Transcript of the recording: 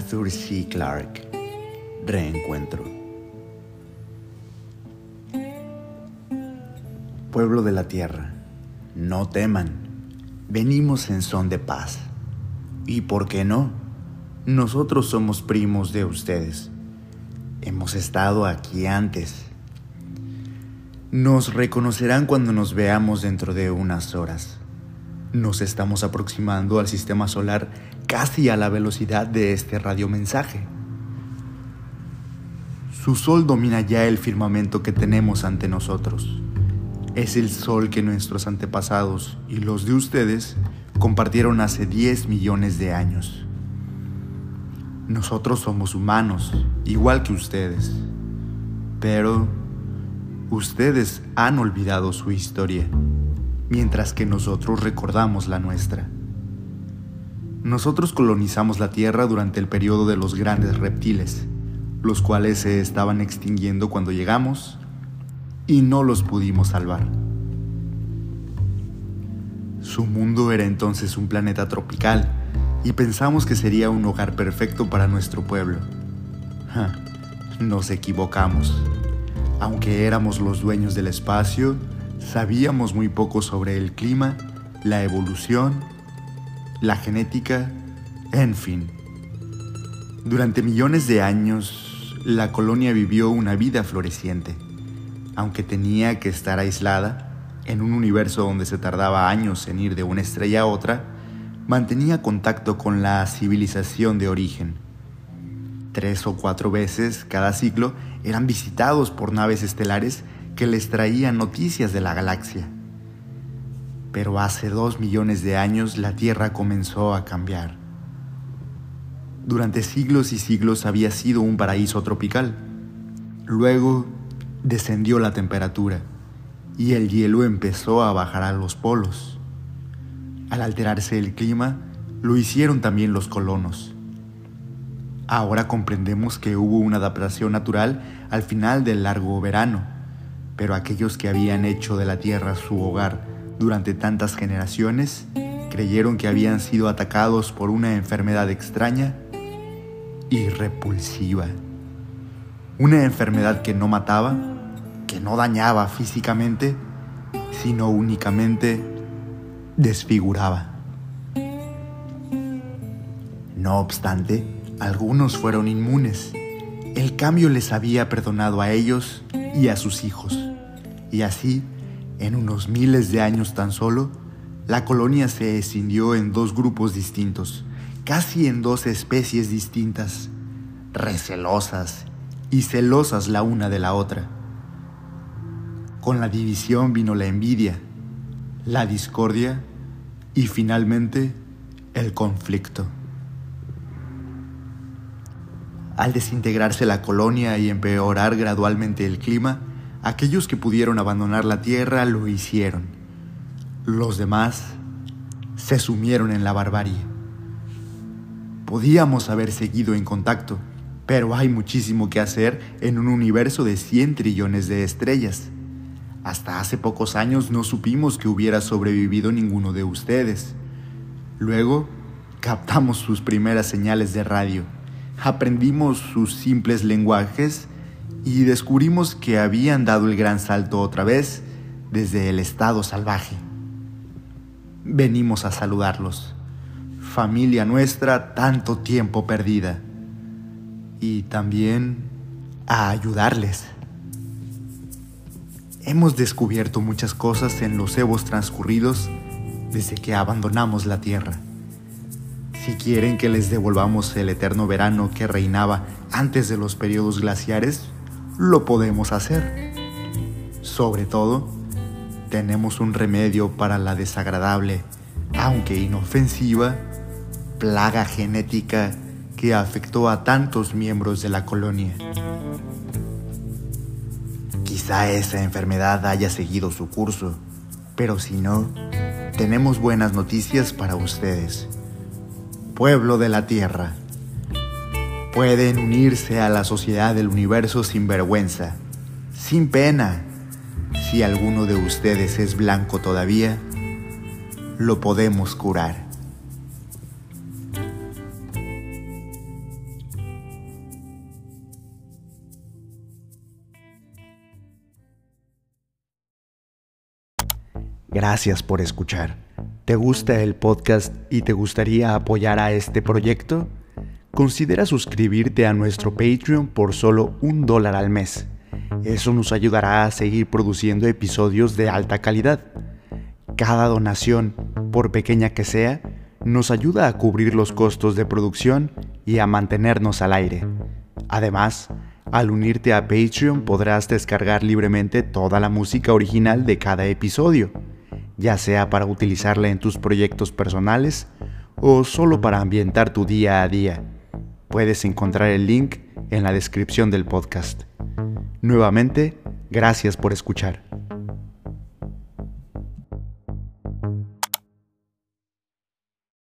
Arthur C. Clarke, Reencuentro. Pueblo de la tierra, no teman, venimos en son de paz. ¿Y por qué no? Nosotros somos primos de ustedes. Hemos estado aquí antes. Nos reconocerán cuando nos veamos dentro de unas horas. Nos estamos aproximando al sistema solar casi a la velocidad de este radiomensaje. Su sol domina ya el firmamento que tenemos ante nosotros. Es el sol que nuestros antepasados y los de ustedes compartieron hace 10 millones de años. Nosotros somos humanos, igual que ustedes, pero ustedes han olvidado su historia, mientras que nosotros recordamos la nuestra. Nosotros colonizamos la Tierra durante el periodo de los grandes reptiles, los cuales se estaban extinguiendo cuando llegamos y no los pudimos salvar. Su mundo era entonces un planeta tropical y pensamos que sería un hogar perfecto para nuestro pueblo. nos equivocamos. Aunque éramos los dueños del espacio, sabíamos muy poco sobre el clima, la evolución la genética, en fin. Durante millones de años, la colonia vivió una vida floreciente, aunque tenía que estar aislada en un universo donde se tardaba años en ir de una estrella a otra, mantenía contacto con la civilización de origen. Tres o cuatro veces cada ciclo eran visitados por naves estelares que les traían noticias de la galaxia. Pero hace dos millones de años la Tierra comenzó a cambiar. Durante siglos y siglos había sido un paraíso tropical. Luego descendió la temperatura y el hielo empezó a bajar a los polos. Al alterarse el clima, lo hicieron también los colonos. Ahora comprendemos que hubo una adaptación natural al final del largo verano, pero aquellos que habían hecho de la Tierra su hogar durante tantas generaciones creyeron que habían sido atacados por una enfermedad extraña y repulsiva. Una enfermedad que no mataba, que no dañaba físicamente, sino únicamente desfiguraba. No obstante, algunos fueron inmunes. El cambio les había perdonado a ellos y a sus hijos, y así en unos miles de años tan solo, la colonia se escindió en dos grupos distintos, casi en dos especies distintas, recelosas y celosas la una de la otra. Con la división vino la envidia, la discordia y finalmente el conflicto. Al desintegrarse la colonia y empeorar gradualmente el clima, Aquellos que pudieron abandonar la tierra lo hicieron. Los demás se sumieron en la barbarie. Podíamos haber seguido en contacto, pero hay muchísimo que hacer en un universo de 100 trillones de estrellas. Hasta hace pocos años no supimos que hubiera sobrevivido ninguno de ustedes. Luego, captamos sus primeras señales de radio, aprendimos sus simples lenguajes y descubrimos que habían dado el gran salto otra vez desde el estado salvaje. Venimos a saludarlos, familia nuestra tanto tiempo perdida, y también a ayudarles. Hemos descubierto muchas cosas en los evos transcurridos desde que abandonamos la Tierra. Si quieren que les devolvamos el eterno verano que reinaba antes de los periodos glaciares, lo podemos hacer. Sobre todo, tenemos un remedio para la desagradable, aunque inofensiva, plaga genética que afectó a tantos miembros de la colonia. Quizá esa enfermedad haya seguido su curso, pero si no, tenemos buenas noticias para ustedes. Pueblo de la Tierra Pueden unirse a la sociedad del universo sin vergüenza, sin pena. Si alguno de ustedes es blanco todavía, lo podemos curar. Gracias por escuchar. ¿Te gusta el podcast y te gustaría apoyar a este proyecto? Considera suscribirte a nuestro Patreon por solo un dólar al mes. Eso nos ayudará a seguir produciendo episodios de alta calidad. Cada donación, por pequeña que sea, nos ayuda a cubrir los costos de producción y a mantenernos al aire. Además, al unirte a Patreon podrás descargar libremente toda la música original de cada episodio, ya sea para utilizarla en tus proyectos personales o solo para ambientar tu día a día. Puedes encontrar el link en la descripción del podcast. Nuevamente, gracias por escuchar.